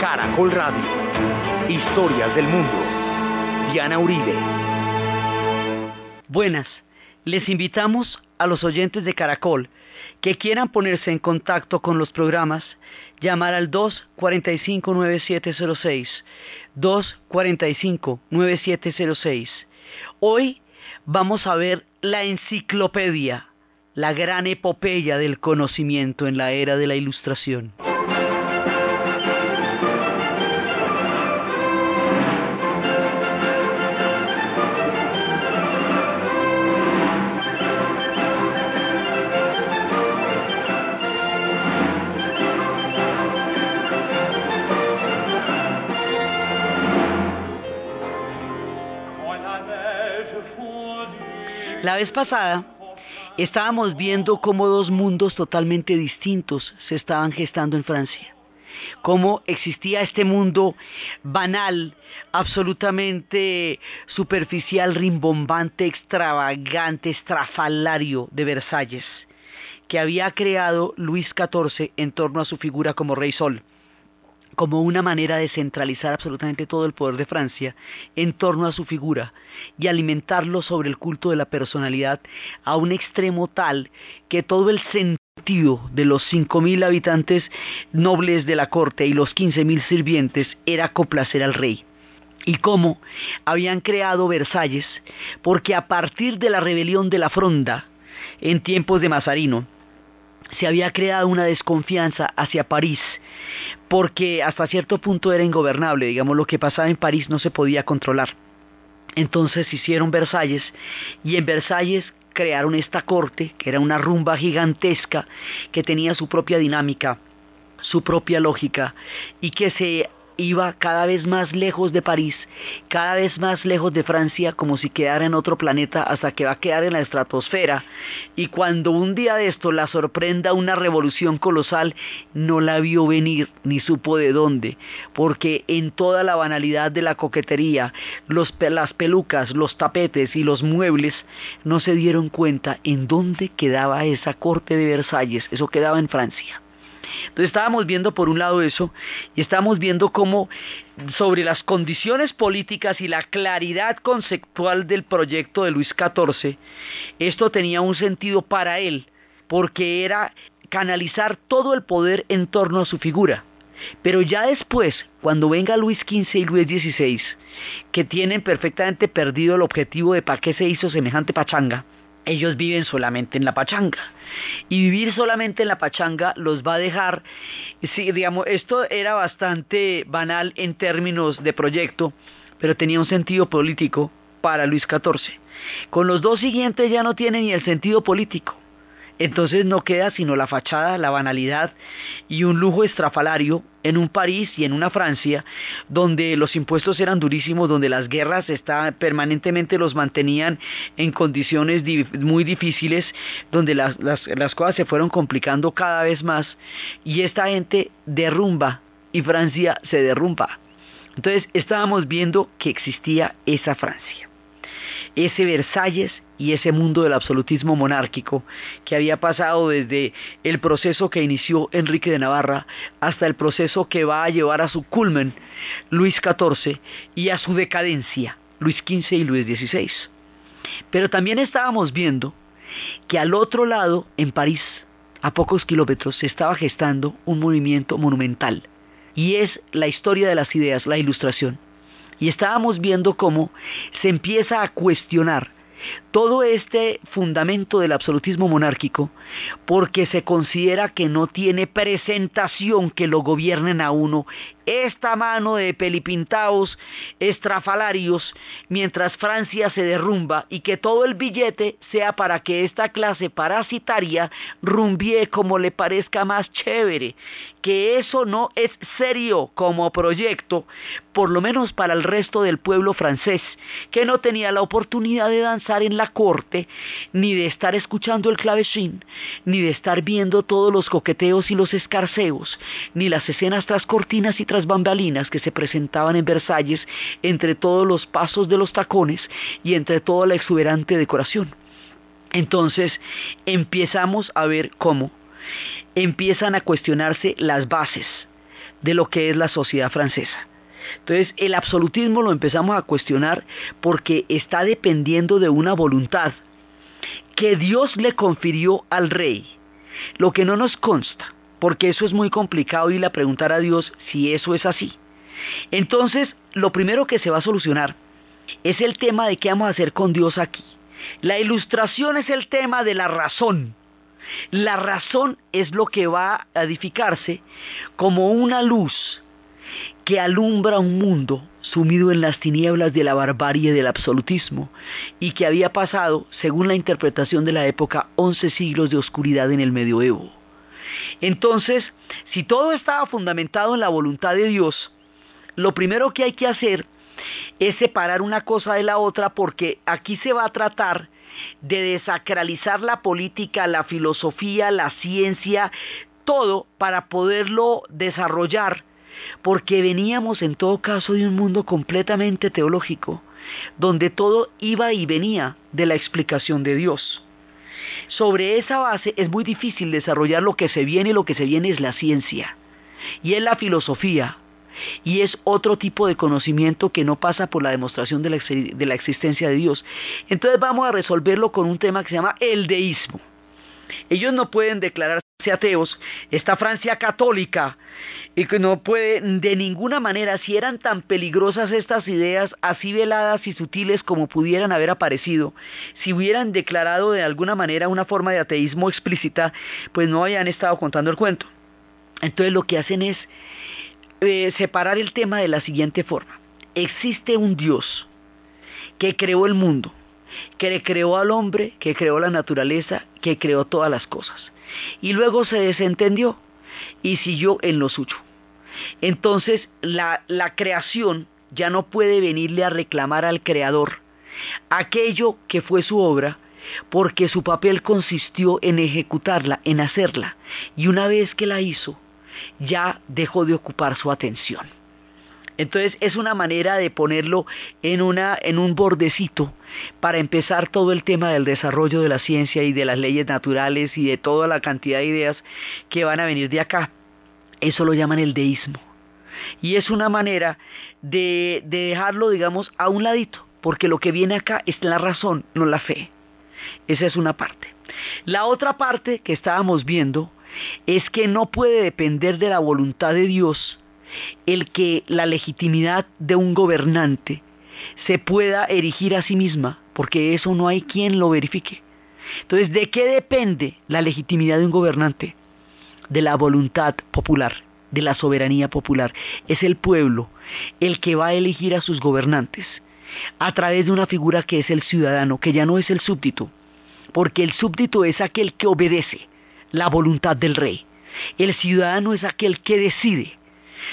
Caracol Radio. Historias del mundo. Diana Uribe. Buenas. Les invitamos a los oyentes de Caracol que quieran ponerse en contacto con los programas, llamar al 245-9706. 245-9706. Hoy vamos a ver la enciclopedia, la gran epopeya del conocimiento en la era de la ilustración. La vez pasada estábamos viendo cómo dos mundos totalmente distintos se estaban gestando en Francia. Cómo existía este mundo banal, absolutamente superficial, rimbombante, extravagante, estrafalario de Versalles, que había creado Luis XIV en torno a su figura como rey sol como una manera de centralizar absolutamente todo el poder de Francia en torno a su figura y alimentarlo sobre el culto de la personalidad a un extremo tal que todo el sentido de los 5.000 habitantes nobles de la corte y los 15.000 sirvientes era complacer al rey. Y cómo habían creado Versalles, porque a partir de la rebelión de la Fronda, en tiempos de Mazarino, se había creado una desconfianza hacia París, porque hasta cierto punto era ingobernable, digamos, lo que pasaba en París no se podía controlar. Entonces hicieron Versalles y en Versalles crearon esta corte, que era una rumba gigantesca, que tenía su propia dinámica, su propia lógica, y que se iba cada vez más lejos de París, cada vez más lejos de Francia, como si quedara en otro planeta hasta que va a quedar en la estratosfera. Y cuando un día de esto la sorprenda una revolución colosal, no la vio venir ni supo de dónde, porque en toda la banalidad de la coquetería, las pelucas, los tapetes y los muebles, no se dieron cuenta en dónde quedaba esa corte de Versalles, eso quedaba en Francia. Entonces estábamos viendo por un lado eso y estábamos viendo cómo sobre las condiciones políticas y la claridad conceptual del proyecto de Luis XIV, esto tenía un sentido para él, porque era canalizar todo el poder en torno a su figura. Pero ya después, cuando venga Luis XV y Luis XVI, que tienen perfectamente perdido el objetivo de para qué se hizo semejante pachanga, ellos viven solamente en la pachanga. Y vivir solamente en la pachanga los va a dejar, sí, digamos, esto era bastante banal en términos de proyecto, pero tenía un sentido político para Luis XIV. Con los dos siguientes ya no tiene ni el sentido político. Entonces no queda sino la fachada, la banalidad y un lujo estrafalario en un París y en una Francia donde los impuestos eran durísimos, donde las guerras estaban, permanentemente los mantenían en condiciones muy difíciles, donde las, las cosas se fueron complicando cada vez más y esta gente derrumba y Francia se derrumba. Entonces estábamos viendo que existía esa Francia, ese Versalles y ese mundo del absolutismo monárquico que había pasado desde el proceso que inició Enrique de Navarra hasta el proceso que va a llevar a su culmen Luis XIV y a su decadencia Luis XV y Luis XVI. Pero también estábamos viendo que al otro lado, en París, a pocos kilómetros, se estaba gestando un movimiento monumental y es la historia de las ideas, la ilustración. Y estábamos viendo cómo se empieza a cuestionar todo este fundamento del absolutismo monárquico porque se considera que no tiene presentación que lo gobiernen a uno esta mano de pelipintaos estrafalarios mientras Francia se derrumba y que todo el billete sea para que esta clase parasitaria rumbie como le parezca más chévere, que eso no es serio como proyecto, por lo menos para el resto del pueblo francés, que no tenía la oportunidad de danzar en la corte, ni de estar escuchando el clavecín, ni de estar viendo todos los coqueteos y los escarceos, ni las escenas tras cortinas y bambalinas que se presentaban en Versalles entre todos los pasos de los tacones y entre toda la exuberante decoración. Entonces empezamos a ver cómo empiezan a cuestionarse las bases de lo que es la sociedad francesa. Entonces el absolutismo lo empezamos a cuestionar porque está dependiendo de una voluntad que Dios le confirió al rey, lo que no nos consta, porque eso es muy complicado ir a preguntar a Dios si eso es así. Entonces, lo primero que se va a solucionar es el tema de qué vamos a hacer con Dios aquí. La ilustración es el tema de la razón. La razón es lo que va a edificarse como una luz que alumbra un mundo sumido en las tinieblas de la barbarie del absolutismo y que había pasado, según la interpretación de la época, once siglos de oscuridad en el medioevo. Entonces, si todo estaba fundamentado en la voluntad de Dios, lo primero que hay que hacer es separar una cosa de la otra porque aquí se va a tratar de desacralizar la política, la filosofía, la ciencia, todo para poderlo desarrollar, porque veníamos en todo caso de un mundo completamente teológico, donde todo iba y venía de la explicación de Dios. Sobre esa base es muy difícil desarrollar lo que se viene y lo que se viene es la ciencia. Y es la filosofía, y es otro tipo de conocimiento que no pasa por la demostración de la, existencia de Dios. Entonces vamos a resolverlo con un tema que se llama el deísmo. Ellos no pueden declararse ateos, esta Francia católica, y que no puede de ninguna manera, si eran tan peligrosas estas ideas, así veladas y sutiles como pudieran haber aparecido, si hubieran declarado de alguna manera una forma de ateísmo explícita, pues no habían estado contando el cuento. Entonces lo que hacen es eh, separar el tema de la siguiente forma. Existe un Dios que creó el mundo, que le creó al hombre, que creó la naturaleza, que creó todas las cosas. Y luego se desentendió y siguió en lo suyo. Entonces la, la creación ya no puede venirle a reclamar al creador aquello que fue su obra, porque su papel consistió en ejecutarla, en hacerla. Y una vez que la hizo, ya dejó de ocupar su atención. Entonces es una manera de ponerlo en, una, en un bordecito para empezar todo el tema del desarrollo de la ciencia y de las leyes naturales y de toda la cantidad de ideas que van a venir de acá. Eso lo llaman el deísmo. Y es una manera de, de dejarlo, digamos, a un ladito, porque lo que viene acá es la razón, no la fe. Esa es una parte. La otra parte que estábamos viendo es que no puede depender de la voluntad de Dios el que la legitimidad de un gobernante se pueda erigir a sí misma, porque eso no hay quien lo verifique. Entonces, ¿de qué depende la legitimidad de un gobernante? De la voluntad popular, de la soberanía popular. Es el pueblo el que va a elegir a sus gobernantes a través de una figura que es el ciudadano, que ya no es el súbdito, porque el súbdito es aquel que obedece, la voluntad del rey. El ciudadano es aquel que decide.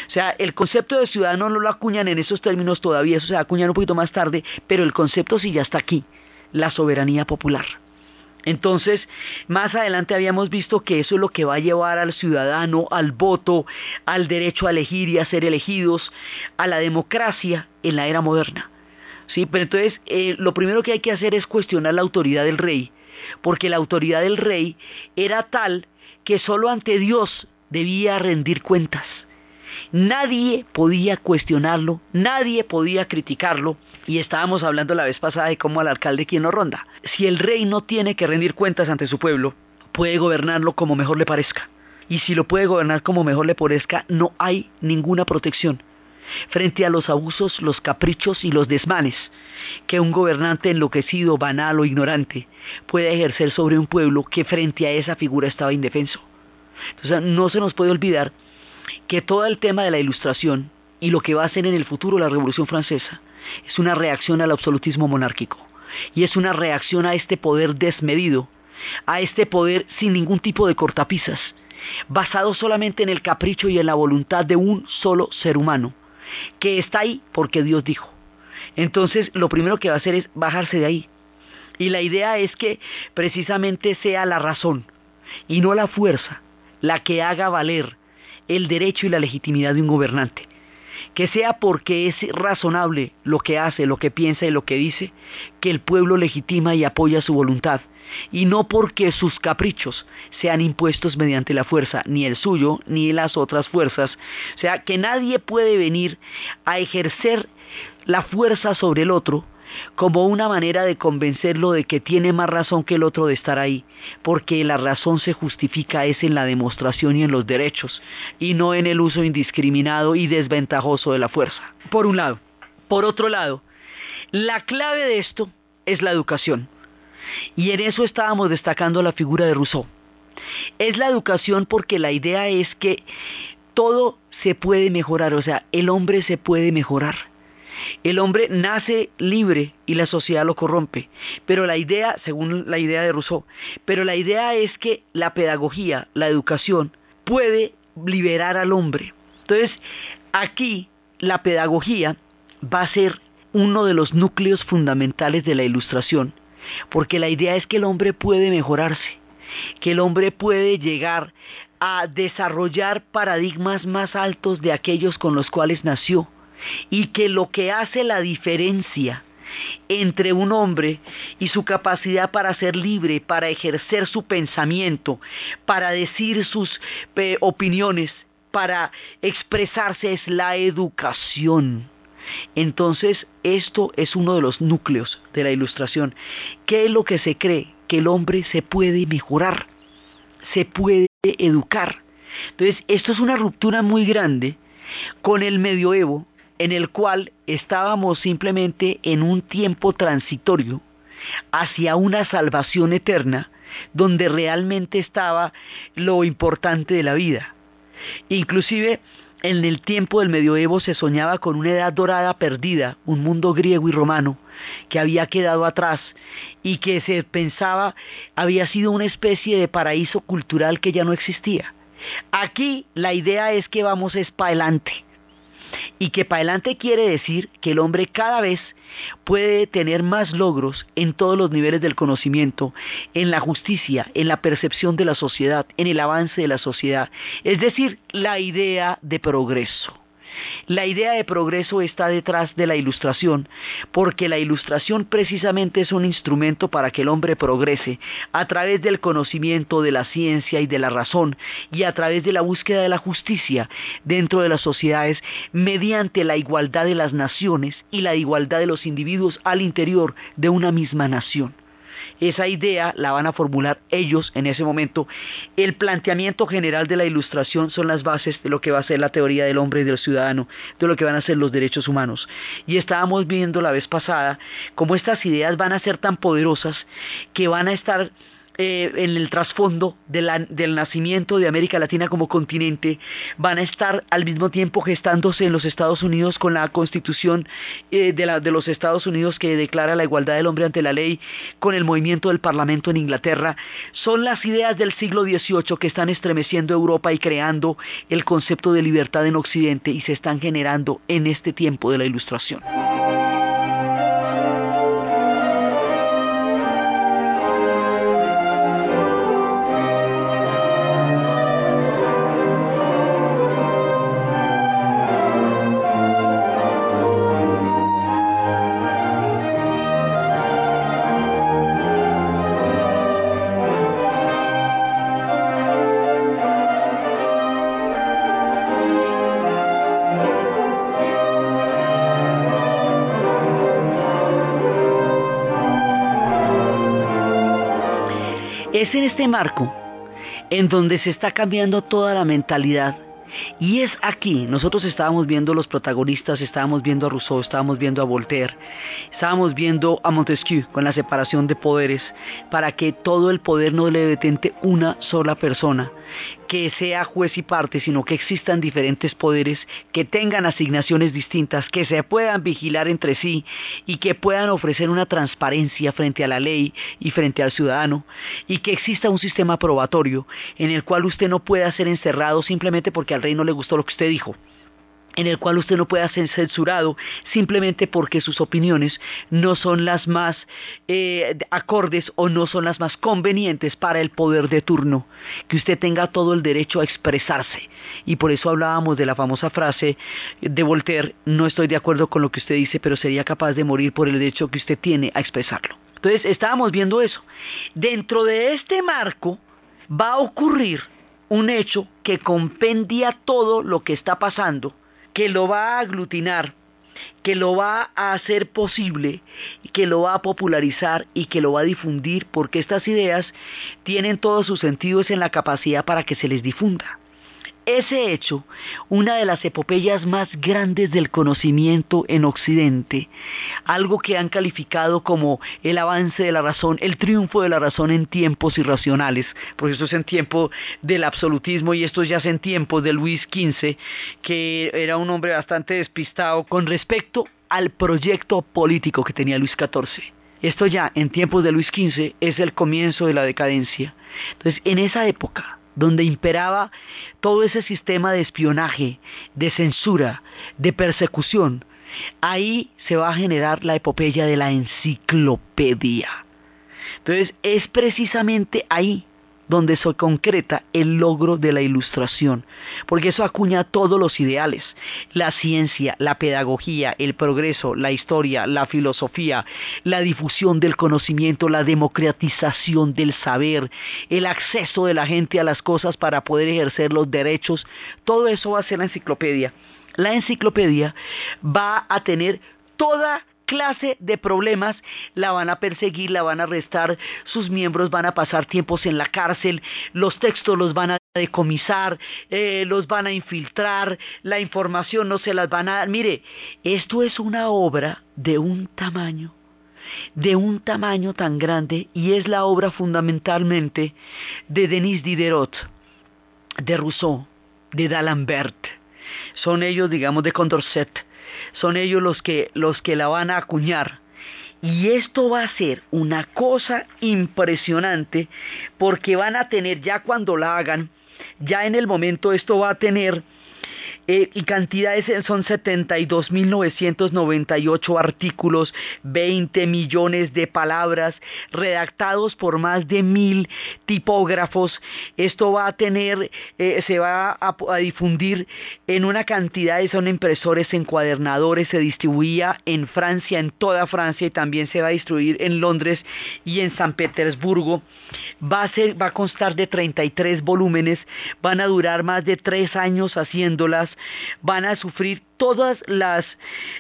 O sea, el concepto de ciudadano no lo acuñan en esos términos todavía, eso se acuñan un poquito más tarde, pero el concepto sí ya está aquí, la soberanía popular. Entonces, más adelante habíamos visto que eso es lo que va a llevar al ciudadano al voto, al derecho a elegir y a ser elegidos, a la democracia en la era moderna. Sí, pero entonces eh, lo primero que hay que hacer es cuestionar la autoridad del rey porque la autoridad del rey era tal que solo ante Dios debía rendir cuentas. Nadie podía cuestionarlo, nadie podía criticarlo, y estábamos hablando la vez pasada de cómo al alcalde quien lo ronda. Si el rey no tiene que rendir cuentas ante su pueblo, puede gobernarlo como mejor le parezca. Y si lo puede gobernar como mejor le parezca, no hay ninguna protección frente a los abusos, los caprichos y los desmanes que un gobernante enloquecido, banal o ignorante puede ejercer sobre un pueblo que frente a esa figura estaba indefenso. Entonces no se nos puede olvidar que todo el tema de la ilustración y lo que va a ser en el futuro la Revolución Francesa es una reacción al absolutismo monárquico y es una reacción a este poder desmedido, a este poder sin ningún tipo de cortapisas, basado solamente en el capricho y en la voluntad de un solo ser humano, que está ahí porque Dios dijo. Entonces, lo primero que va a hacer es bajarse de ahí. Y la idea es que precisamente sea la razón y no la fuerza la que haga valer el derecho y la legitimidad de un gobernante. que sea porque es razonable lo que hace, lo que piensa y lo que dice, que el pueblo legitima y apoya su voluntad, y no porque sus caprichos sean impuestos mediante la fuerza, ni el suyo, ni las otras fuerzas. O sea, que nadie puede venir a ejercer la fuerza sobre el otro como una manera de convencerlo de que tiene más razón que el otro de estar ahí, porque la razón se justifica es en la demostración y en los derechos, y no en el uso indiscriminado y desventajoso de la fuerza. Por un lado. Por otro lado, la clave de esto es la educación. Y en eso estábamos destacando la figura de Rousseau. Es la educación porque la idea es que todo se puede mejorar, o sea, el hombre se puede mejorar. El hombre nace libre y la sociedad lo corrompe. Pero la idea, según la idea de Rousseau, pero la idea es que la pedagogía, la educación, puede liberar al hombre. Entonces, aquí la pedagogía va a ser uno de los núcleos fundamentales de la ilustración, porque la idea es que el hombre puede mejorarse, que el hombre puede llegar a desarrollar paradigmas más altos de aquellos con los cuales nació y que lo que hace la diferencia entre un hombre y su capacidad para ser libre, para ejercer su pensamiento, para decir sus opiniones, para expresarse es la educación. Entonces, esto es uno de los núcleos de la ilustración. ¿Qué es lo que se cree? Que el hombre se puede mejorar, se puede educar. Entonces, esto es una ruptura muy grande con el medioevo, en el cual estábamos simplemente en un tiempo transitorio hacia una salvación eterna, donde realmente estaba lo importante de la vida. Inclusive en el tiempo del medioevo se soñaba con una edad dorada perdida, un mundo griego y romano que había quedado atrás y que se pensaba había sido una especie de paraíso cultural que ya no existía. Aquí la idea es que vamos es para adelante y que para adelante quiere decir que el hombre cada vez puede tener más logros en todos los niveles del conocimiento, en la justicia, en la percepción de la sociedad, en el avance de la sociedad, es decir, la idea de progreso. La idea de progreso está detrás de la ilustración, porque la ilustración precisamente es un instrumento para que el hombre progrese a través del conocimiento de la ciencia y de la razón y a través de la búsqueda de la justicia dentro de las sociedades mediante la igualdad de las naciones y la igualdad de los individuos al interior de una misma nación. Esa idea la van a formular ellos en ese momento. El planteamiento general de la ilustración son las bases de lo que va a ser la teoría del hombre y del ciudadano, de lo que van a ser los derechos humanos. Y estábamos viendo la vez pasada cómo estas ideas van a ser tan poderosas que van a estar eh, en el trasfondo del nacimiento de América Latina como continente van a estar al mismo tiempo gestándose en los Estados Unidos con la constitución eh, de, de los Estados Unidos que declara la igualdad del hombre ante la ley, con el movimiento del Parlamento en Inglaterra. Son las ideas del siglo XVIII que están estremeciendo Europa y creando el concepto de libertad en Occidente y se están generando en este tiempo de la Ilustración. Es en este marco en donde se está cambiando toda la mentalidad. Y es aquí, nosotros estábamos viendo los protagonistas, estábamos viendo a Rousseau, estábamos viendo a Voltaire, estábamos viendo a Montesquieu con la separación de poderes, para que todo el poder no le detente una sola persona, que sea juez y parte, sino que existan diferentes poderes que tengan asignaciones distintas, que se puedan vigilar entre sí y que puedan ofrecer una transparencia frente a la ley y frente al ciudadano, y que exista un sistema probatorio en el cual usted no pueda ser encerrado simplemente porque al rey no le gustó lo que usted dijo en el cual usted no pueda ser censurado simplemente porque sus opiniones no son las más eh, acordes o no son las más convenientes para el poder de turno, que usted tenga todo el derecho a expresarse. Y por eso hablábamos de la famosa frase de Voltaire, no estoy de acuerdo con lo que usted dice, pero sería capaz de morir por el derecho que usted tiene a expresarlo. Entonces estábamos viendo eso. Dentro de este marco va a ocurrir un hecho que compendia todo lo que está pasando que lo va a aglutinar, que lo va a hacer posible, que lo va a popularizar y que lo va a difundir, porque estas ideas tienen todos sus sentidos en la capacidad para que se les difunda ese hecho, una de las epopeyas más grandes del conocimiento en Occidente, algo que han calificado como el avance de la razón, el triunfo de la razón en tiempos irracionales, porque esto es en tiempo del absolutismo y esto ya es en tiempos de Luis XV, que era un hombre bastante despistado con respecto al proyecto político que tenía Luis XIV. Esto ya en tiempos de Luis XV es el comienzo de la decadencia. Entonces, en esa época, donde imperaba todo ese sistema de espionaje, de censura, de persecución, ahí se va a generar la epopeya de la enciclopedia. Entonces es precisamente ahí donde se concreta el logro de la ilustración, porque eso acuña todos los ideales, la ciencia, la pedagogía, el progreso, la historia, la filosofía, la difusión del conocimiento, la democratización del saber, el acceso de la gente a las cosas para poder ejercer los derechos, todo eso va a ser la enciclopedia. La enciclopedia va a tener toda clase de problemas, la van a perseguir, la van a arrestar, sus miembros van a pasar tiempos en la cárcel, los textos los van a decomisar, eh, los van a infiltrar, la información no se las van a dar. Mire, esto es una obra de un tamaño de un tamaño tan grande y es la obra fundamentalmente de Denis Diderot, de Rousseau, de D'Alembert. Son ellos, digamos, de Condorcet, son ellos los que, los que la van a acuñar. Y esto va a ser una cosa impresionante porque van a tener, ya cuando la hagan, ya en el momento esto va a tener eh, y cantidades son 72.998 artículos, 20 millones de palabras, redactados por más de mil tipógrafos. Esto va a tener, eh, se va a, difundir en una cantidad de son impresores encuadernadores, se distribuía en Francia, en toda Francia y también se va a distribuir en Londres y en San Petersburgo. Va a, ser, va a constar de 33 volúmenes, van a durar más de tres años van a sufrir todas las,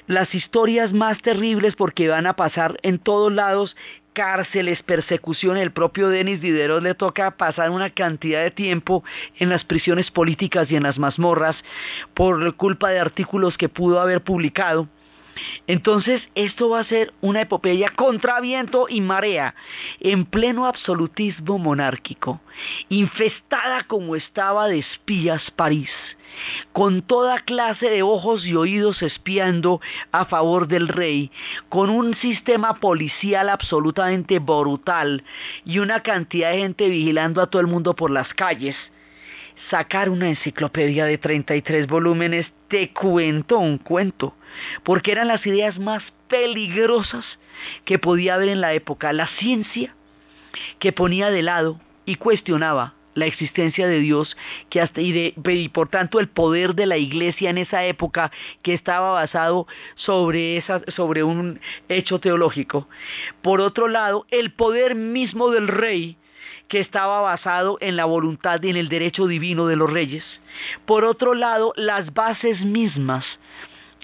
las historias más terribles porque van a pasar en todos lados cárceles, persecución. El propio Denis Diderot le toca pasar una cantidad de tiempo en las prisiones políticas y en las mazmorras por culpa de artículos que pudo haber publicado. Entonces, esto va a ser una epopeya contra viento y marea, en pleno absolutismo monárquico, infestada como estaba de espías París, con toda clase de ojos y oídos espiando a favor del rey, con un sistema policial absolutamente brutal y una cantidad de gente vigilando a todo el mundo por las calles. Sacar una enciclopedia de 33 volúmenes, te cuento un cuento, porque eran las ideas más peligrosas que podía haber en la época. La ciencia que ponía de lado y cuestionaba la existencia de Dios que hasta, y, y por tanto el poder de la iglesia en esa época que estaba basado sobre, esa, sobre un hecho teológico. Por otro lado, el poder mismo del rey que estaba basado en la voluntad y en el derecho divino de los reyes. Por otro lado, las bases mismas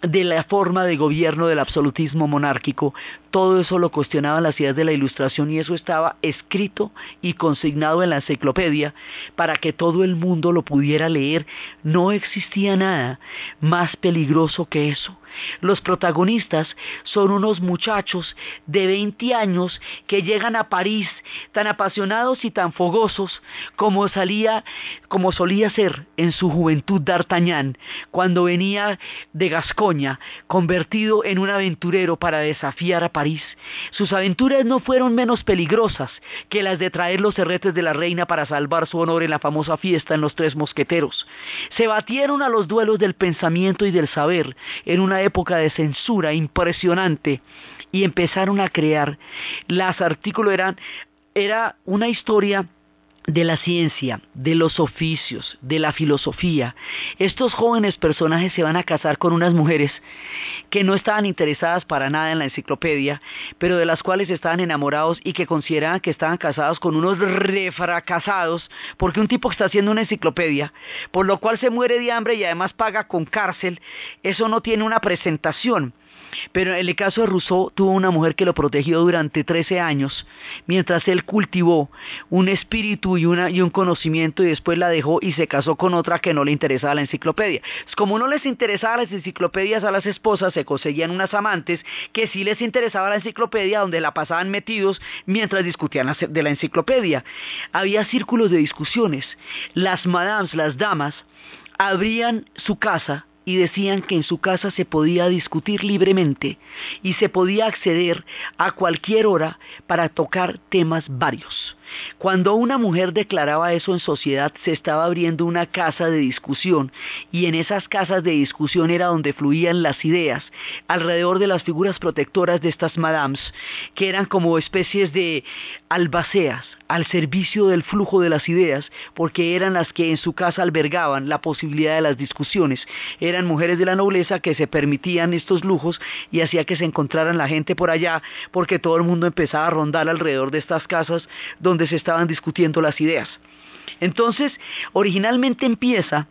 de la forma de gobierno del absolutismo monárquico, todo eso lo cuestionaban las ideas de la ilustración y eso estaba escrito y consignado en la enciclopedia para que todo el mundo lo pudiera leer. No existía nada más peligroso que eso. Los protagonistas son unos muchachos de 20 años que llegan a París tan apasionados y tan fogosos como salía, como solía ser en su juventud D'Artagnan, cuando venía de Gascón Borgoña, convertido en un aventurero para desafiar a París. Sus aventuras no fueron menos peligrosas que las de traer los herretes de la reina para salvar su honor en la famosa fiesta en los Tres Mosqueteros. Se batieron a los duelos del pensamiento y del saber en una época de censura impresionante y empezaron a crear. Las artículos eran era una historia de la ciencia, de los oficios, de la filosofía. Estos jóvenes personajes se van a casar con unas mujeres que no estaban interesadas para nada en la enciclopedia, pero de las cuales estaban enamorados y que consideraban que estaban casados con unos refracasados, porque un tipo que está haciendo una enciclopedia, por lo cual se muere de hambre y además paga con cárcel, eso no tiene una presentación. Pero en el caso de Rousseau tuvo una mujer que lo protegió durante 13 años, mientras él cultivó un espíritu y, un conocimiento y después la dejó y se casó con otra que no le interesaba la enciclopedia. Como no les interesaba las enciclopedias a las esposas, se conseguían unas amantes que sí les interesaba la enciclopedia, donde la pasaban metidos mientras discutían de la enciclopedia. Había círculos de discusiones. Las madames, las damas, abrían su casa y decían que en su casa se podía discutir libremente y se podía acceder a cualquier hora para tocar temas varios. Cuando una mujer declaraba eso en sociedad, se estaba abriendo una casa de discusión y en esas casas de discusión era donde fluían las ideas alrededor de las figuras protectoras de estas madams, que eran como especies de albaceas al servicio del flujo de las ideas, porque eran las que en su casa albergaban la posibilidad de las discusiones. Eran mujeres de la nobleza que se permitían estos lujos y hacía que se encontraran la gente por allá, porque todo el mundo empezaba a rondar alrededor de estas casas donde se estaban discutiendo las ideas. Entonces, originalmente empieza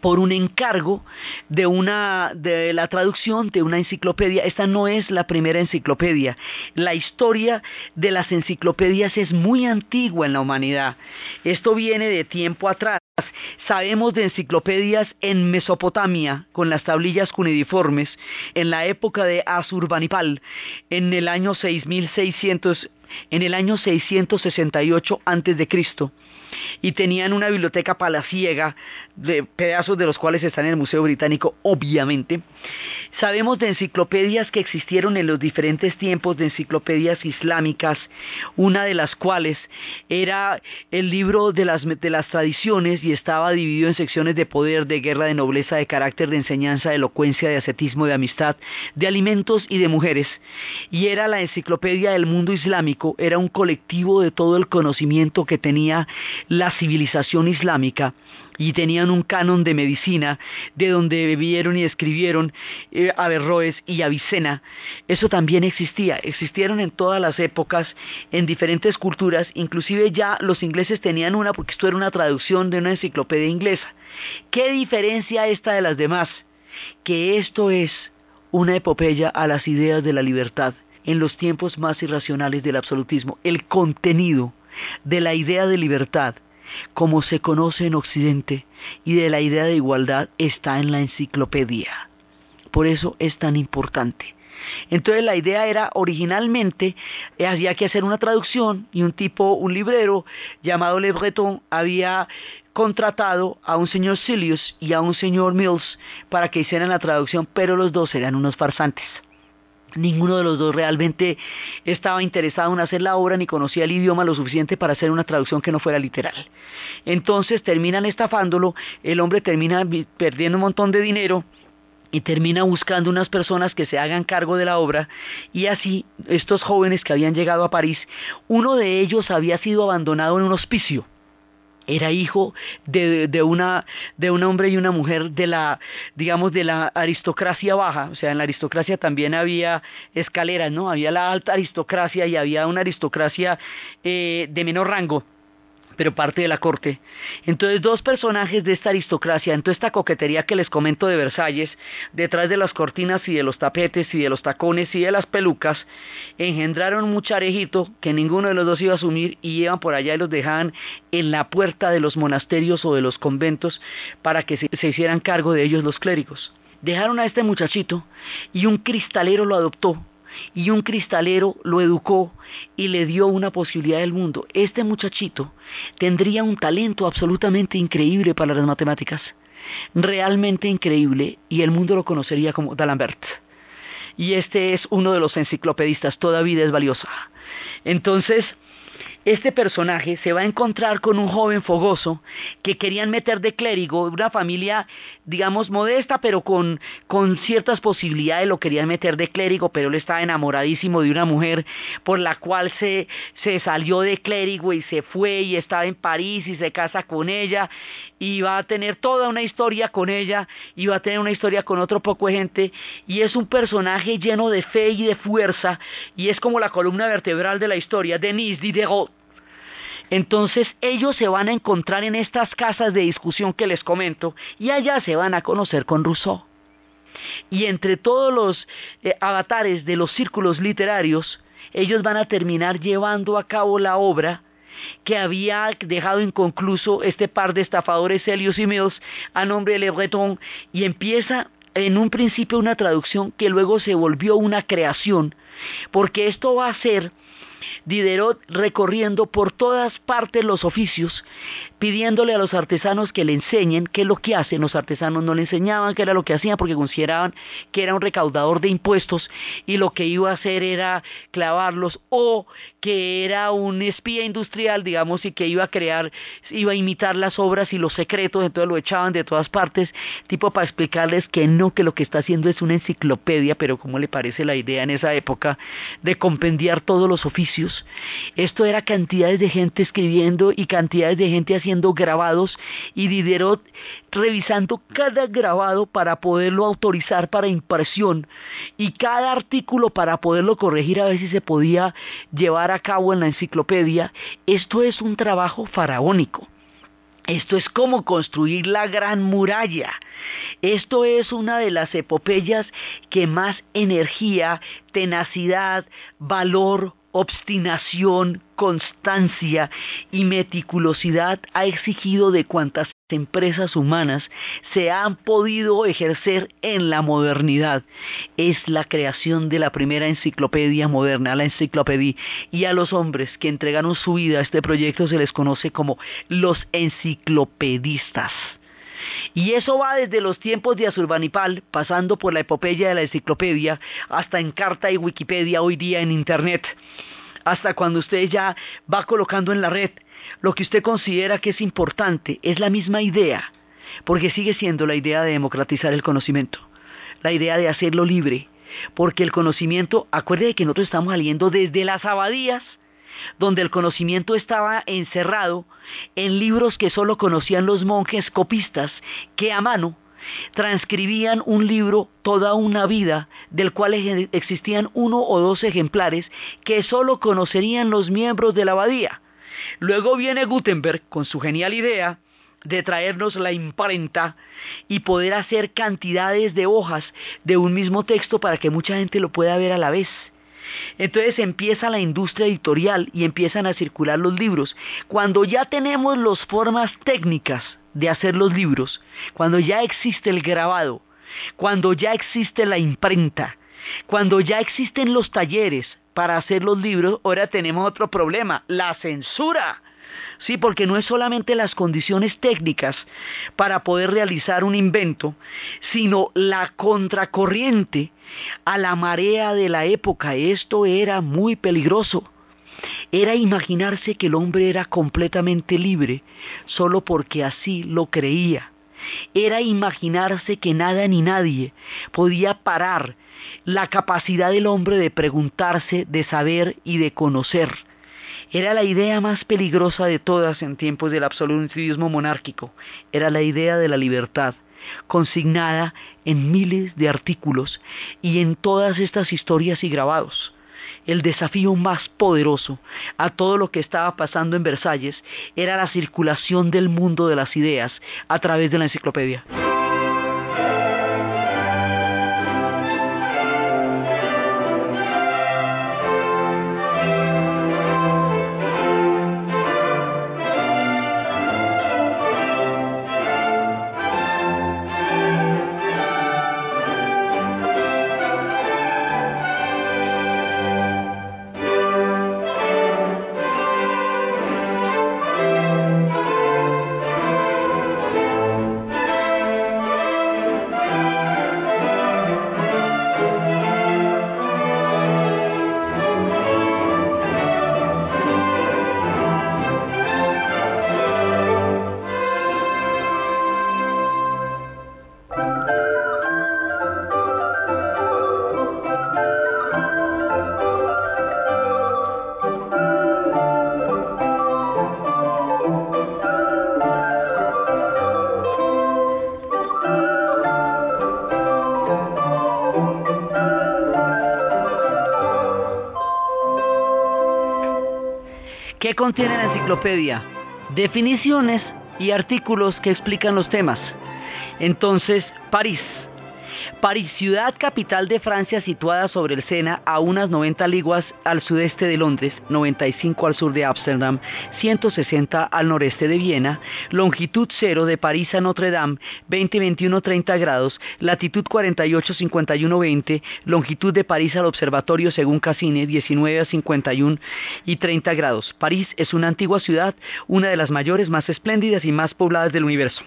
por un encargo de una de la traducción de una enciclopedia. Esta no es la primera enciclopedia. La historia de las enciclopedias es muy antigua en la humanidad. Esto viene de tiempo atrás. Sabemos de enciclopedias en Mesopotamia con las tablillas cuneiformes en la época de Asurbanipal en el año 6600 en el año 668 a.C. y tenían una biblioteca palaciega de pedazos de los cuales están en el Museo Británico, obviamente. Sabemos de enciclopedias que existieron en los diferentes tiempos de enciclopedias islámicas, una de las cuales era el libro de las, de las tradiciones y estaba dividido en secciones de poder, de guerra, de nobleza, de carácter, de enseñanza, de elocuencia, de ascetismo, de amistad, de alimentos y de mujeres. Y era la enciclopedia del mundo islámico, era un colectivo de todo el conocimiento que tenía la civilización islámica y tenían un canon de medicina de donde bebieron y escribieron eh, Averroes y Avicena. Eso también existía, existieron en todas las épocas, en diferentes culturas, inclusive ya los ingleses tenían una porque esto era una traducción de una enciclopedia inglesa. ¿Qué diferencia esta de las demás? Que esto es una epopeya a las ideas de la libertad en los tiempos más irracionales del absolutismo. El contenido de la idea de libertad como se conoce en Occidente y de la idea de igualdad está en la enciclopedia. Por eso es tan importante. Entonces la idea era originalmente eh, había que hacer una traducción y un tipo, un librero llamado Le Breton había contratado a un señor Silius y a un señor Mills para que hicieran la traducción, pero los dos eran unos farsantes. Ninguno de los dos realmente estaba interesado en hacer la obra ni conocía el idioma lo suficiente para hacer una traducción que no fuera literal. Entonces terminan estafándolo, el hombre termina perdiendo un montón de dinero y termina buscando unas personas que se hagan cargo de la obra y así estos jóvenes que habían llegado a París, uno de ellos había sido abandonado en un hospicio era hijo de, de, una, de un hombre y una mujer de la, digamos, de la aristocracia baja, o sea, en la aristocracia también había escaleras, ¿no? Había la alta aristocracia y había una aristocracia eh, de menor rango pero parte de la corte. Entonces dos personajes de esta aristocracia, en toda esta coquetería que les comento de Versalles, detrás de las cortinas y de los tapetes y de los tacones y de las pelucas, engendraron un mucharejito que ninguno de los dos iba a asumir y iban por allá y los dejaban en la puerta de los monasterios o de los conventos para que se, se hicieran cargo de ellos los clérigos. Dejaron a este muchachito y un cristalero lo adoptó y un cristalero lo educó y le dio una posibilidad del mundo. Este muchachito tendría un talento absolutamente increíble para las matemáticas. realmente increíble y el mundo lo conocería como D'Alembert. Y este es uno de los enciclopedistas, toda vida es valiosa. Entonces, este personaje se va a encontrar con un joven fogoso que querían meter de clérigo, una familia, digamos, modesta, pero con, con ciertas posibilidades, lo querían meter de clérigo, pero él estaba enamoradísimo de una mujer por la cual se, se salió de clérigo y se fue y estaba en París y se casa con ella y va a tener toda una historia con ella y va a tener una historia con otro poco de gente y es un personaje lleno de fe y de fuerza y es como la columna vertebral de la historia, Denis Diderot entonces ellos se van a encontrar en estas casas de discusión que les comento y allá se van a conocer con Rousseau. Y entre todos los eh, avatares de los círculos literarios, ellos van a terminar llevando a cabo la obra que había dejado inconcluso este par de estafadores Helios y Mills a nombre de Le Breton y empieza en un principio una traducción que luego se volvió una creación, porque esto va a ser Diderot recorriendo por todas partes los oficios, pidiéndole a los artesanos que le enseñen qué es lo que hacen. Los artesanos no le enseñaban qué era lo que hacían porque consideraban que era un recaudador de impuestos y lo que iba a hacer era clavarlos o que era un espía industrial, digamos, y que iba a crear, iba a imitar las obras y los secretos, entonces lo echaban de todas partes, tipo para explicarles que no, que lo que está haciendo es una enciclopedia, pero como le parece la idea en esa época de compendiar todos los oficios esto era cantidades de gente escribiendo y cantidades de gente haciendo grabados y Diderot revisando cada grabado para poderlo autorizar para impresión y cada artículo para poderlo corregir a ver si se podía llevar a cabo en la enciclopedia. Esto es un trabajo faraónico. Esto es como construir la gran muralla. Esto es una de las epopeyas que más energía, tenacidad, valor, obstinación, constancia y meticulosidad ha exigido de cuantas empresas humanas se han podido ejercer en la modernidad. Es la creación de la primera enciclopedia moderna, la enciclopedia, y a los hombres que entregaron su vida a este proyecto se les conoce como los enciclopedistas. Y eso va desde los tiempos de Azurbanipal, pasando por la epopeya de la enciclopedia, hasta Encarta y Wikipedia hoy día en Internet, hasta cuando usted ya va colocando en la red. Lo que usted considera que es importante, es la misma idea, porque sigue siendo la idea de democratizar el conocimiento, la idea de hacerlo libre, porque el conocimiento, acuerde que nosotros estamos saliendo desde las abadías, donde el conocimiento estaba encerrado en libros que solo conocían los monjes copistas, que a mano transcribían un libro toda una vida, del cual existían uno o dos ejemplares que solo conocerían los miembros de la abadía. Luego viene Gutenberg con su genial idea de traernos la imprenta y poder hacer cantidades de hojas de un mismo texto para que mucha gente lo pueda ver a la vez. Entonces empieza la industria editorial y empiezan a circular los libros. Cuando ya tenemos las formas técnicas de hacer los libros, cuando ya existe el grabado, cuando ya existe la imprenta, cuando ya existen los talleres para hacer los libros, ahora tenemos otro problema, la censura. Sí, porque no es solamente las condiciones técnicas para poder realizar un invento, sino la contracorriente a la marea de la época. Esto era muy peligroso. Era imaginarse que el hombre era completamente libre solo porque así lo creía. Era imaginarse que nada ni nadie podía parar la capacidad del hombre de preguntarse, de saber y de conocer era la idea más peligrosa de todas en tiempos del absolutismo monárquico. Era la idea de la libertad, consignada en miles de artículos y en todas estas historias y grabados. El desafío más poderoso a todo lo que estaba pasando en Versalles era la circulación del mundo de las ideas a través de la enciclopedia. ¿Qué contiene la enciclopedia? Definiciones y artículos que explican los temas. Entonces, París, París, ciudad capital de Francia situada sobre el Sena a unas 90 liguas al sudeste de Londres, 95 al sur de Ámsterdam, 160 al noreste de Viena, longitud 0 de París a Notre Dame, 20, 21, 30 grados, latitud 48, 51, 20, longitud de París al observatorio según Cassini, 19 a 51 y 30 grados. París es una antigua ciudad, una de las mayores, más espléndidas y más pobladas del universo.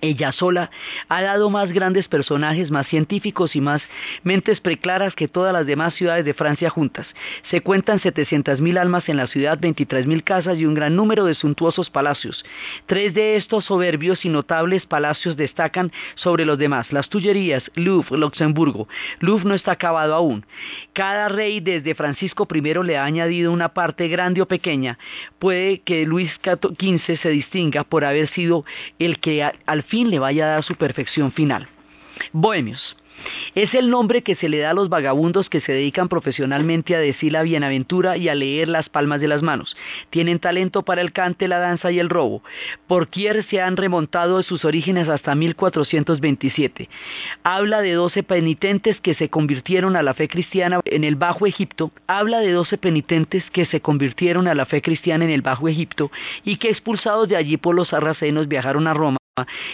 Ella sola ha dado más grandes personajes, más científicos y más mentes preclaras que todas las demás ciudades de Francia juntas. Se cuentan 700.000 almas en la ciudad, 23.000 casas y un gran número de suntuosos palacios. Tres de estos soberbios y notables palacios destacan sobre los demás. Las Tullerías, Louvre, Luxemburgo. Louvre no está acabado aún. Cada rey desde Francisco I le ha añadido una parte grande o pequeña. Puede que Luis XV se distinga por haber sido el que al fin le vaya a dar su perfección final. Bohemios. Es el nombre que se le da a los vagabundos que se dedican profesionalmente a decir la bienaventura y a leer las palmas de las manos. Tienen talento para el cante, la danza y el robo. Por se han remontado sus orígenes hasta 1427. Habla de doce penitentes que se convirtieron a la fe cristiana en el Bajo Egipto. Habla de doce penitentes que se convirtieron a la fe cristiana en el Bajo Egipto y que expulsados de allí por los sarracenos viajaron a Roma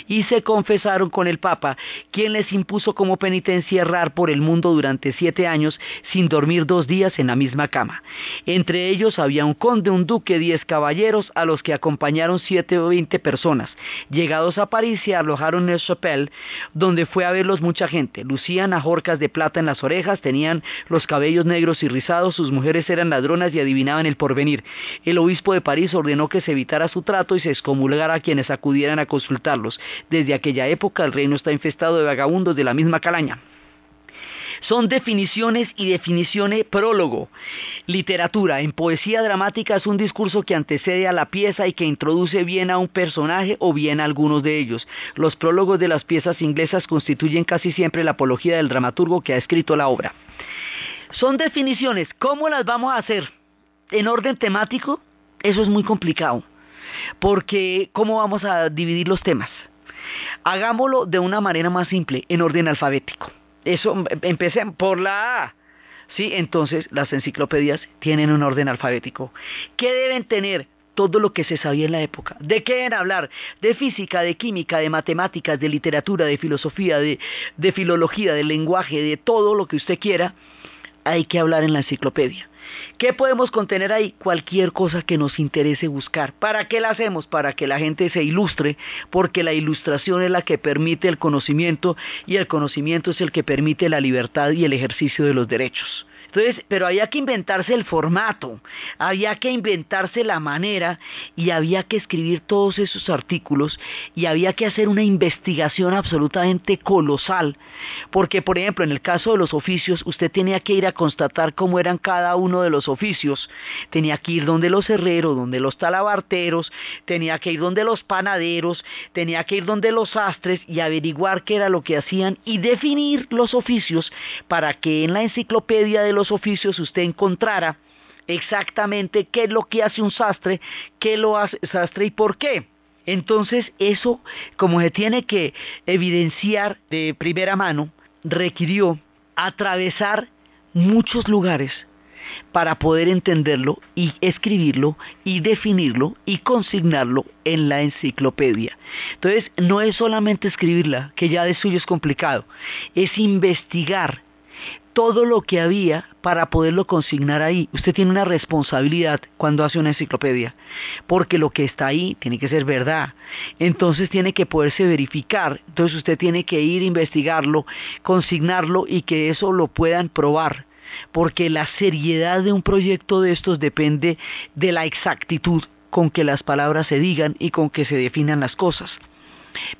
y se confesaron con el Papa, quien les impuso como penitencia errar por el mundo durante siete años sin dormir dos días en la misma cama. Entre ellos había un conde, un duque, diez caballeros, a los que acompañaron siete o veinte personas. Llegados a París se alojaron en el Chapelle, donde fue a verlos mucha gente. Lucían ajorcas de plata en las orejas, tenían los cabellos negros y rizados, sus mujeres eran ladronas y adivinaban el porvenir. El obispo de París ordenó que se evitara su trato y se excomulgara a quienes acudieran a consultar desde aquella época el reino está infestado de vagabundos de la misma calaña. Son definiciones y definiciones prólogo. Literatura. En poesía dramática es un discurso que antecede a la pieza y que introduce bien a un personaje o bien a algunos de ellos. Los prólogos de las piezas inglesas constituyen casi siempre la apología del dramaturgo que ha escrito la obra. Son definiciones. ¿Cómo las vamos a hacer? ¿En orden temático? Eso es muy complicado porque ¿cómo vamos a dividir los temas? Hagámoslo de una manera más simple, en orden alfabético. Eso, empecemos por la A. ¿Sí? Entonces, las enciclopedias tienen un orden alfabético. ¿Qué deben tener? todo lo que se sabía en la época. ¿De qué deben hablar? De física, de química, de matemáticas, de literatura, de filosofía, de, de filología, de lenguaje, de todo lo que usted quiera, hay que hablar en la enciclopedia. ¿Qué podemos contener ahí? Cualquier cosa que nos interese buscar. ¿Para qué la hacemos? Para que la gente se ilustre, porque la ilustración es la que permite el conocimiento y el conocimiento es el que permite la libertad y el ejercicio de los derechos. Entonces, pero había que inventarse el formato, había que inventarse la manera y había que escribir todos esos artículos y había que hacer una investigación absolutamente colosal, porque por ejemplo, en el caso de los oficios, usted tenía que ir a constatar cómo eran cada uno de los oficios, tenía que ir donde los herreros, donde los talabarteros, tenía que ir donde los panaderos, tenía que ir donde los sastres y averiguar qué era lo que hacían y definir los oficios para que en la enciclopedia de los oficios usted encontrara exactamente qué es lo que hace un sastre, qué lo hace sastre y por qué. Entonces eso, como se tiene que evidenciar de primera mano, requirió atravesar muchos lugares para poder entenderlo y escribirlo y definirlo y consignarlo en la enciclopedia. Entonces, no es solamente escribirla, que ya de suyo es complicado, es investigar todo lo que había para poderlo consignar ahí. Usted tiene una responsabilidad cuando hace una enciclopedia, porque lo que está ahí tiene que ser verdad. Entonces tiene que poderse verificar. Entonces usted tiene que ir a investigarlo, consignarlo y que eso lo puedan probar. Porque la seriedad de un proyecto de estos depende de la exactitud con que las palabras se digan y con que se definan las cosas.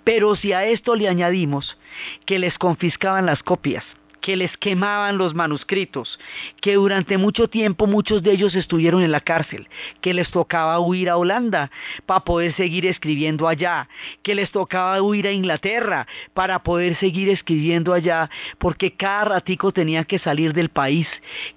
Pero si a esto le añadimos que les confiscaban las copias, que les quemaban los manuscritos, que durante mucho tiempo muchos de ellos estuvieron en la cárcel, que les tocaba huir a Holanda para poder seguir escribiendo allá, que les tocaba huir a Inglaterra para poder seguir escribiendo allá, porque cada ratico tenían que salir del país,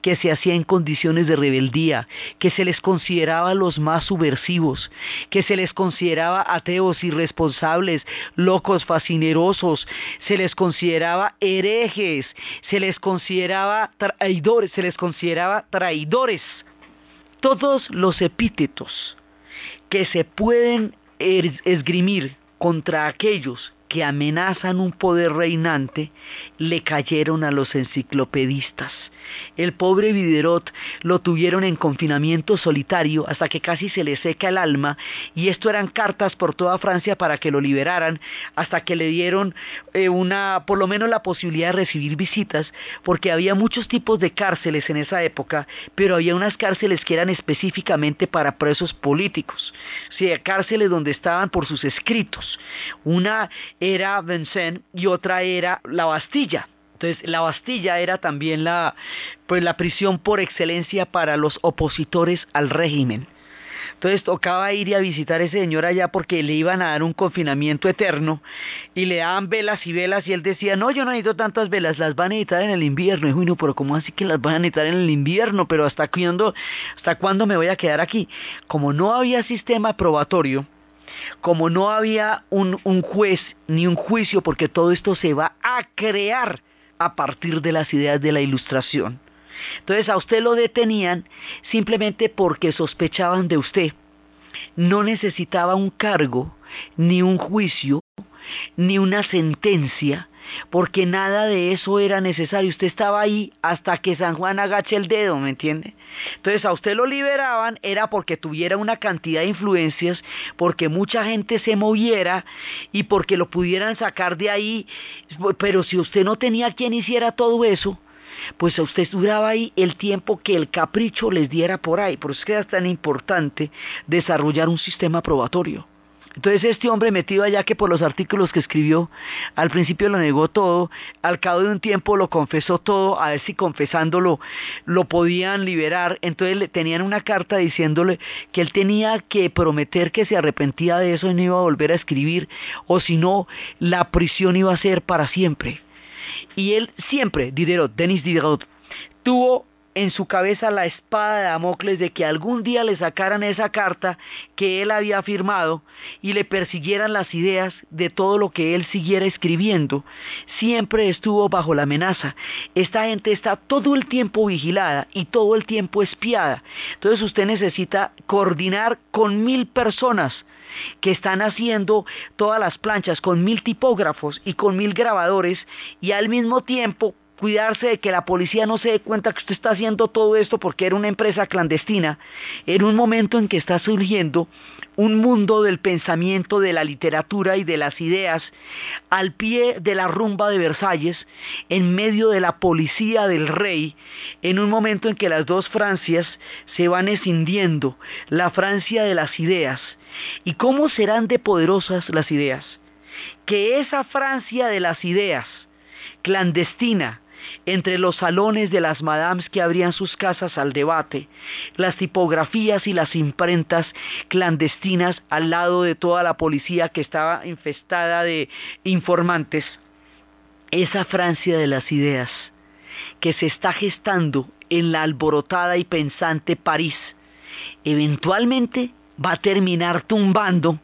que se hacía en condiciones de rebeldía, que se les consideraba los más subversivos, que se les consideraba ateos irresponsables, locos, fascinerosos, se les consideraba herejes, se les consideraba traidores, se les consideraba traidores. Todos los epítetos que se pueden esgrimir contra aquellos que amenazan un poder reinante le cayeron a los enciclopedistas. El pobre Viderot lo tuvieron en confinamiento solitario hasta que casi se le seca el alma y esto eran cartas por toda Francia para que lo liberaran hasta que le dieron eh, una, por lo menos la posibilidad de recibir visitas porque había muchos tipos de cárceles en esa época, pero había unas cárceles que eran específicamente para presos políticos, o sea, cárceles donde estaban por sus escritos. Una era Vincennes y otra era la Bastilla. Entonces, la Bastilla era también la, pues, la prisión por excelencia para los opositores al régimen. Entonces tocaba ir y a visitar a ese señor allá porque le iban a dar un confinamiento eterno y le daban velas y velas y él decía, no, yo no necesito tantas velas, las van a necesitar en el invierno. Y bueno, pero ¿cómo así que las van a necesitar en el invierno? Pero ¿hasta cuándo, hasta cuándo me voy a quedar aquí? Como no había sistema probatorio, como no había un juez ni un juicio, porque todo esto se va a crear a partir de las ideas de la ilustración. Entonces a usted lo detenían simplemente porque sospechaban de usted. No necesitaba un cargo, ni un juicio, ni una sentencia, porque nada de eso era necesario. Usted estaba ahí hasta que San Juan agache el dedo, ¿me entiende? Entonces a usted lo liberaban era porque tuviera una cantidad de influencias, porque mucha gente se moviera y porque lo pudieran sacar de ahí. Pero si usted no tenía quien hiciera todo eso, pues a usted duraba ahí el tiempo que el capricho les diera por ahí. Por eso es que era tan importante desarrollar un sistema probatorio. Entonces este hombre metido allá que por los artículos que escribió, al principio lo negó todo, al cabo de un tiempo lo confesó todo, a ver si confesándolo lo podían liberar, entonces le tenían una carta diciéndole que él tenía que prometer que se arrepentía de eso y no iba a volver a escribir, o si no, la prisión iba a ser para siempre. Y él siempre, Diderot, Denis Diderot, tuvo en su cabeza la espada de Damocles de que algún día le sacaran esa carta que él había firmado y le persiguieran las ideas de todo lo que él siguiera escribiendo. Siempre estuvo bajo la amenaza. Esta gente está todo el tiempo vigilada y todo el tiempo espiada. Entonces usted necesita coordinar con mil personas que están haciendo todas las planchas con mil tipógrafos y con mil grabadores y al mismo tiempo cuidarse de que la policía no se dé cuenta que usted está haciendo todo esto porque era una empresa clandestina, en un momento en que está surgiendo un mundo del pensamiento, de la literatura y de las ideas, al pie de la rumba de Versalles, en medio de la policía del rey, en un momento en que las dos Francias se van escindiendo, la Francia de las ideas. ¿Y cómo serán de poderosas las ideas? Que esa Francia de las ideas, clandestina, entre los salones de las madames que abrían sus casas al debate, las tipografías y las imprentas clandestinas al lado de toda la policía que estaba infestada de informantes, esa Francia de las ideas que se está gestando en la alborotada y pensante París, eventualmente va a terminar tumbando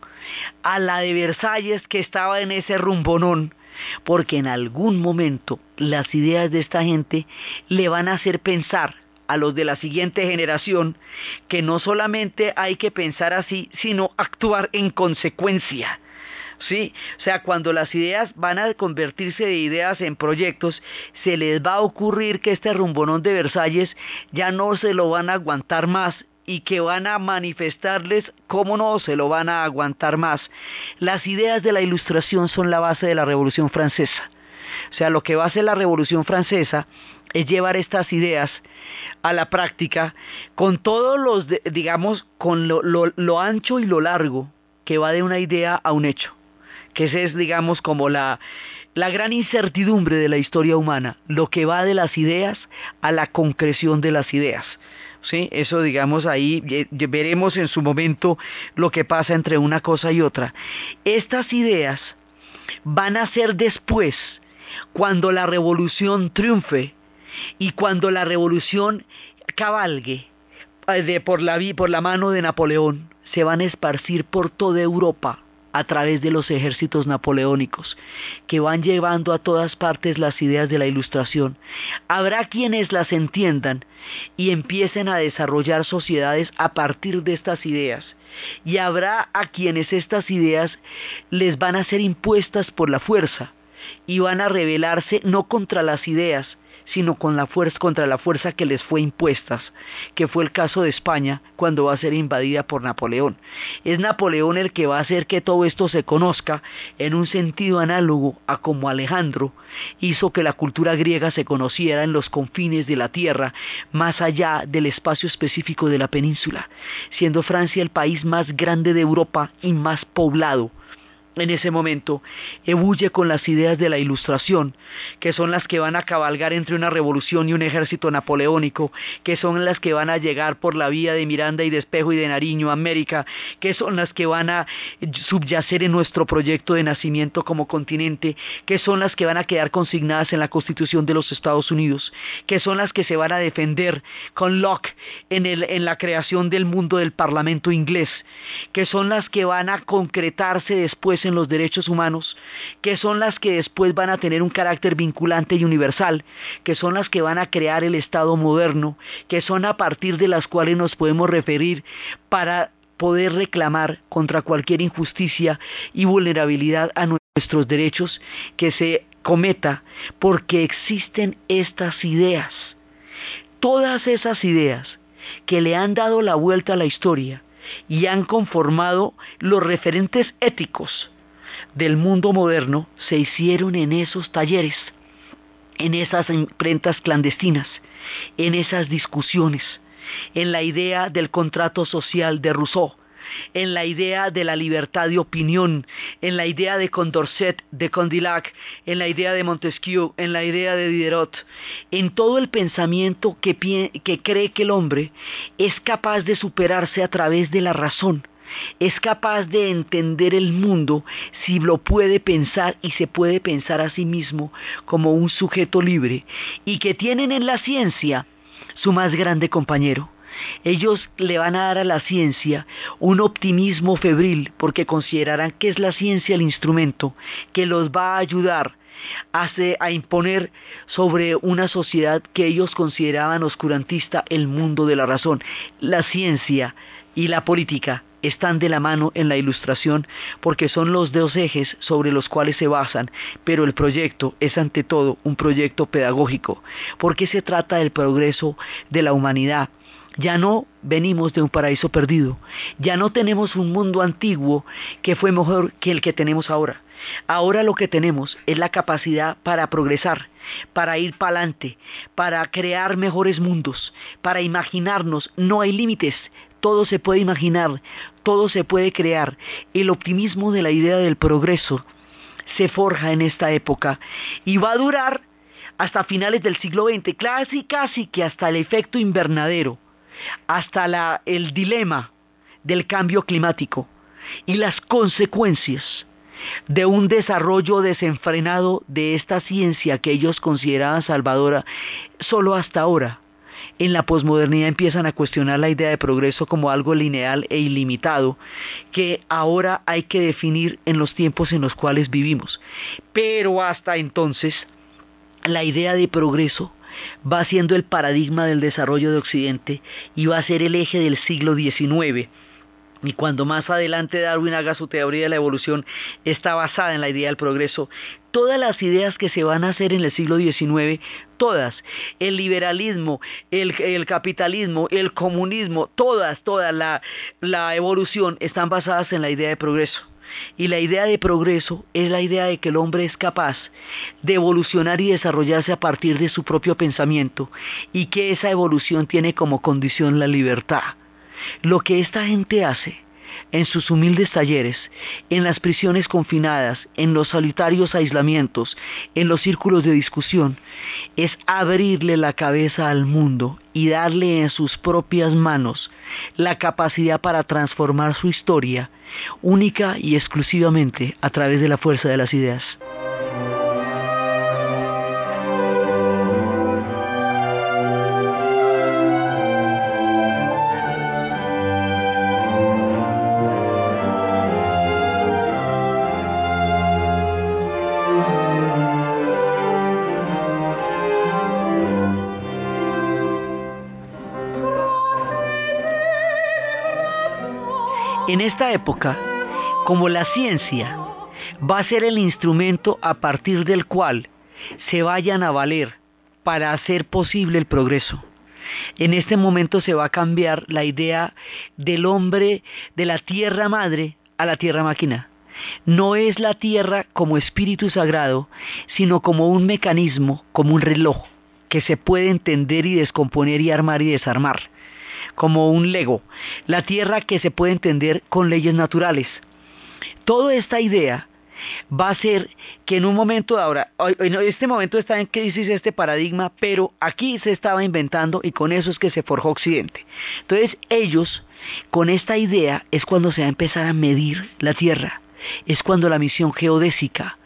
a la de Versalles que estaba en ese rumbonón porque en algún momento las ideas de esta gente le van a hacer pensar a los de la siguiente generación que no solamente hay que pensar así, sino actuar en consecuencia. ¿sí? O sea, cuando las ideas van a convertirse de ideas en proyectos, se les va a ocurrir que este rumbonón de Versalles ya no se lo van a aguantar más y que van a manifestarles cómo no se lo van a aguantar más. Las ideas de la ilustración son la base de la Revolución Francesa. O sea, lo que va a hacer la Revolución Francesa es llevar estas ideas a la práctica con todos los, digamos, con lo, ancho y lo largo que va de una idea a un hecho. Que ese es, digamos, como la, la gran incertidumbre de la historia humana, lo que va de las ideas a la concreción de las ideas. ¿Sí? Eso digamos ahí veremos en su momento lo que pasa entre una cosa y otra. Estas ideas van a ser después, cuando la revolución triunfe y cuando la revolución cabalgue eh, de, por, la, por la mano de Napoleón, se van a esparcir por toda Europa a través de los ejércitos napoleónicos, que van llevando a todas partes las ideas de la ilustración. Habrá quienes las entiendan y empiecen a desarrollar sociedades a partir de estas ideas. Y habrá a quienes estas ideas les van a ser impuestas por la fuerza y van a rebelarse no contra las ideas, sino con la fuerza, contra la fuerza que les fue impuesta, que fue el caso de España cuando va a ser invadida por Napoleón. Es Napoleón el que va a hacer que todo esto se conozca en un sentido análogo a como Alejandro hizo que la cultura griega se conociera en los confines de la tierra, más allá del espacio específico de la península, siendo Francia el país más grande de Europa y más poblado en ese momento ebulle con las ideas de la ilustración, que son las que van a cabalgar entre una revolución y un ejército napoleónico, que son las que van a llegar por la vía de Miranda y de Espejo y de Nariño a América, que son las que van a subyacer en nuestro proyecto de nacimiento como continente, que son las que van a quedar consignadas en la Constitución de los Estados Unidos, que son las que se van a defender con Locke en, en la creación del mundo del Parlamento inglés, que son las que van a concretarse después en los derechos humanos, que son las que después van a tener un carácter vinculante y universal, que son las que van a crear el Estado moderno, que son a partir de las cuales nos podemos referir para poder reclamar contra cualquier injusticia y vulnerabilidad a nuestros derechos que se cometa, porque existen estas ideas. Todas esas ideas que le han dado la vuelta a la historia, y han conformado los referentes éticos del mundo moderno se hicieron en esos talleres, en esas imprentas clandestinas, en esas discusiones, en la idea del contrato social de Rousseau, en la idea de la libertad de opinión, en la idea de Condorcet, de Condillac, en la idea de Montesquieu, en la idea de Diderot, en todo el pensamiento que, cree que el hombre es capaz de superarse a través de la razón, es capaz de entender el mundo si lo puede pensar y se puede pensar a sí mismo como un sujeto libre y que tienen en la ciencia su más grande compañero, ellos le van a dar a la ciencia un optimismo febril porque considerarán que es la ciencia el instrumento que los va a ayudar a, imponer sobre una sociedad que ellos consideraban oscurantista el mundo de la razón. La ciencia y la política están de la mano en la ilustración porque son los dos ejes sobre los cuales se basan, pero el proyecto es ante todo un proyecto pedagógico, porque se trata del progreso de la humanidad ya no venimos de un paraíso perdido. Ya no tenemos un mundo antiguo que fue mejor que el que tenemos ahora. Ahora lo que tenemos es la capacidad para progresar, para ir para adelante, para crear mejores mundos, para imaginarnos. No hay límites. Todo se puede imaginar, todo se puede crear. El optimismo de la idea del progreso se forja en esta época y va a durar hasta finales del siglo XX, casi casi que hasta el efecto invernadero hasta el dilema del cambio climático y las consecuencias de un desarrollo desenfrenado de esta ciencia que ellos consideraban salvadora, solo hasta ahora. En la posmodernidad empiezan a cuestionar la idea de progreso como algo lineal e ilimitado, que ahora hay que definir en los tiempos en los cuales vivimos. Pero hasta entonces, la idea de progreso va siendo el paradigma del desarrollo de Occidente y va a ser el eje del siglo XIX. Y cuando más adelante Darwin haga su teoría de la evolución, está basada en la idea del progreso. Todas las ideas que se van a hacer en el siglo XIX, todas, el liberalismo, el, capitalismo, el comunismo, todas, toda la, la evolución están basadas en la idea de progreso. Y la idea de progreso es la idea de que el hombre es capaz de evolucionar y desarrollarse a partir de su propio pensamiento y que esa evolución tiene como condición la libertad. Lo que esta gente hace en sus humildes talleres, en las prisiones confinadas, en los solitarios aislamientos, en los círculos de discusión, es abrirle la cabeza al mundo y darle en sus propias manos la capacidad para transformar su historia única y exclusivamente a través de la fuerza de las ideas. En esta época, como la ciencia va a ser el instrumento a partir del cual se vayan a valer para hacer posible el progreso. En este momento se va a cambiar la idea del hombre de la tierra madre a la tierra máquina. No es la tierra como espíritu sagrado, sino como un mecanismo, como un reloj, que se puede entender y descomponer y armar y desarmar como un lego, la tierra que se puede entender con leyes naturales. Toda esta idea va a ser que en un momento ahora, en este momento está en crisis este paradigma, pero aquí se estaba inventando y con eso es que se forjó Occidente. Entonces ellos, con esta idea, es cuando se va a empezar a medir la Tierra, es cuando la misión geodésica,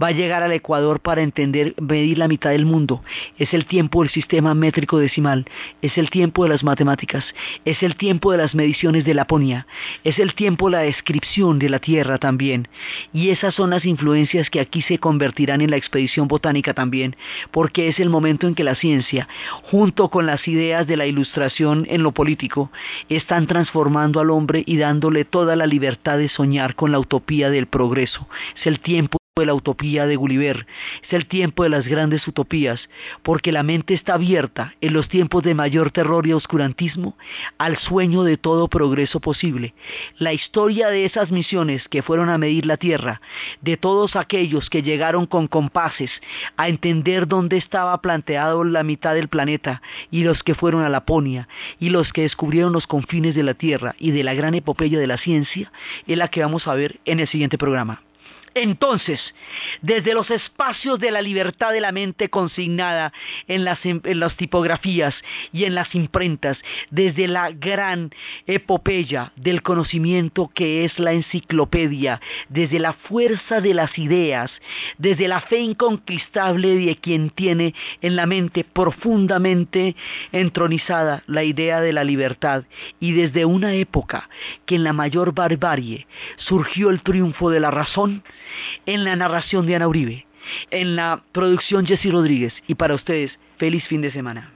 va a llegar al Ecuador para entender, medir la mitad del mundo. Es el tiempo del sistema métrico decimal, es el tiempo de las matemáticas, es el tiempo de las mediciones de Laponia, es el tiempo la descripción de la Tierra también. Y esas son las influencias que aquí se convertirán en la expedición botánica también, porque es el momento en que la ciencia, junto con las ideas de la ilustración en lo político, están transformando al hombre y dándole toda la libertad de soñar con la utopía del progreso. Es el tiempo de la utopía de Gulliver, es el tiempo de las grandes utopías, porque la mente está abierta en los tiempos de mayor terror y oscurantismo al sueño de todo progreso posible. La historia de esas misiones que fueron a medir la Tierra, de todos aquellos que llegaron con compases a entender dónde estaba planteado la mitad del planeta, y los que fueron a Laponia, y los que descubrieron los confines de la Tierra y de la gran epopeya de la ciencia, es la que vamos a ver en el siguiente programa. Entonces, desde los espacios de la libertad de la mente consignada en las, tipografías y en las imprentas, desde la gran epopeya del conocimiento que es la enciclopedia, desde la fuerza de las ideas, desde la fe inconquistable de quien tiene en la mente profundamente entronizada la idea de la libertad, y desde una época que en la mayor barbarie surgió el triunfo de la razón, en la narración de Ana Uribe, en la producción Jesse Rodríguez y para ustedes, feliz fin de semana.